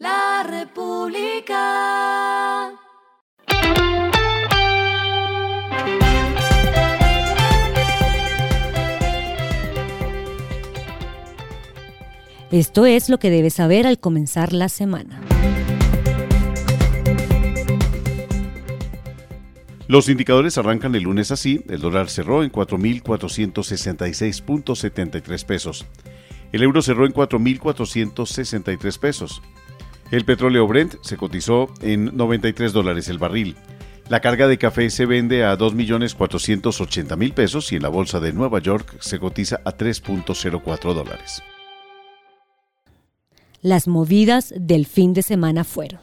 La República. Esto es lo que debes saber al comenzar la semana. Los indicadores arrancan el lunes así, el dólar cerró en 4.466.73 pesos. El euro cerró en 4.463 pesos. El petróleo Brent se cotizó en 93 dólares el barril. La carga de café se vende a 2.480.000 pesos y en la bolsa de Nueva York se cotiza a 3.04 dólares. Las movidas del fin de semana fueron.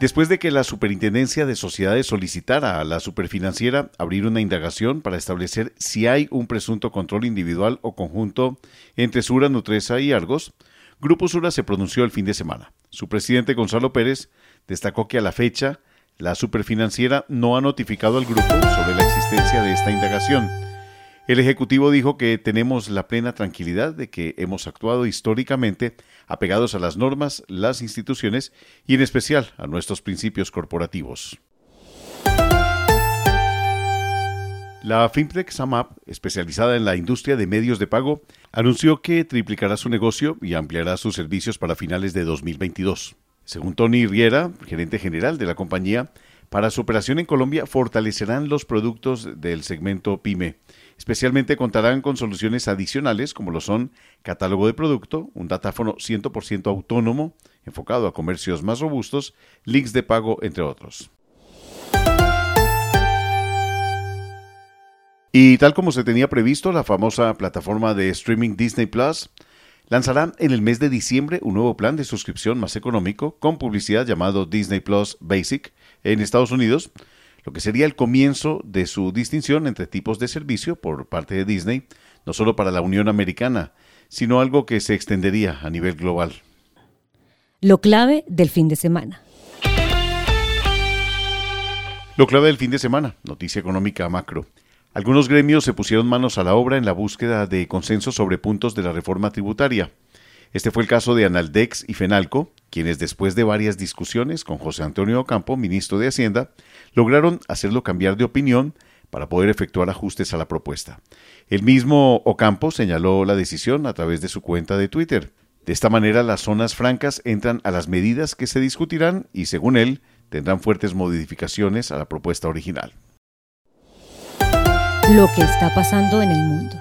Después de que la Superintendencia de Sociedades solicitara a la Superfinanciera abrir una indagación para establecer si hay un presunto control individual o conjunto entre Sura, Nutresa y Argos, Grupo Sura se pronunció el fin de semana. Su presidente Gonzalo Pérez destacó que a la fecha la Superfinanciera no ha notificado al grupo sobre la existencia de esta indagación el Ejecutivo dijo que tenemos la plena tranquilidad de que hemos actuado históricamente apegados a las normas, las instituciones y en especial a nuestros principios corporativos. La FinTech SAMAP, especializada en la industria de medios de pago, anunció que triplicará su negocio y ampliará sus servicios para finales de 2022. Según Tony Riera, gerente general de la compañía, para su operación en Colombia fortalecerán los productos del segmento PYME. Especialmente contarán con soluciones adicionales como lo son catálogo de producto, un datáfono 100% autónomo enfocado a comercios más robustos, links de pago, entre otros. Y tal como se tenía previsto, la famosa plataforma de streaming Disney Plus lanzará en el mes de diciembre un nuevo plan de suscripción más económico con publicidad llamado Disney Plus Basic en Estados Unidos, lo que sería el comienzo de su distinción entre tipos de servicio por parte de Disney, no solo para la Unión Americana, sino algo que se extendería a nivel global. Lo clave del fin de semana. Lo clave del fin de semana, noticia económica macro. Algunos gremios se pusieron manos a la obra en la búsqueda de consenso sobre puntos de la reforma tributaria. Este fue el caso de Analdex y Fenalco, quienes después de varias discusiones con José Antonio Ocampo, ministro de Hacienda, lograron hacerlo cambiar de opinión para poder efectuar ajustes a la propuesta. El mismo Ocampo señaló la decisión a través de su cuenta de Twitter. De esta manera las zonas francas entran a las medidas que se discutirán y, según él, tendrán fuertes modificaciones a la propuesta original. Lo que está pasando en el mundo.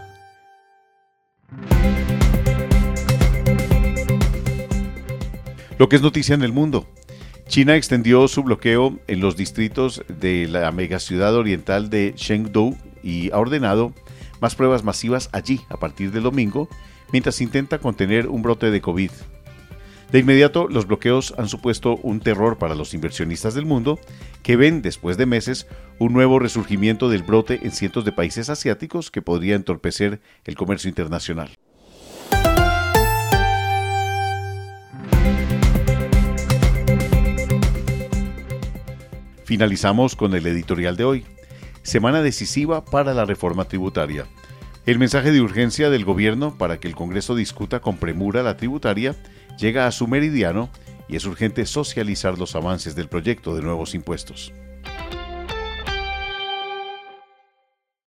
Lo que es noticia en el mundo. China extendió su bloqueo en los distritos de la megaciudad oriental de Chengdu y ha ordenado más pruebas masivas allí a partir del domingo, mientras intenta contener un brote de COVID. De inmediato, los bloqueos han supuesto un terror para los inversionistas del mundo, que ven después de meses un nuevo resurgimiento del brote en cientos de países asiáticos que podría entorpecer el comercio internacional. Finalizamos con el editorial de hoy. Semana decisiva para la reforma tributaria. El mensaje de urgencia del gobierno para que el Congreso discuta con premura la tributaria llega a su meridiano y es urgente socializar los avances del proyecto de nuevos impuestos.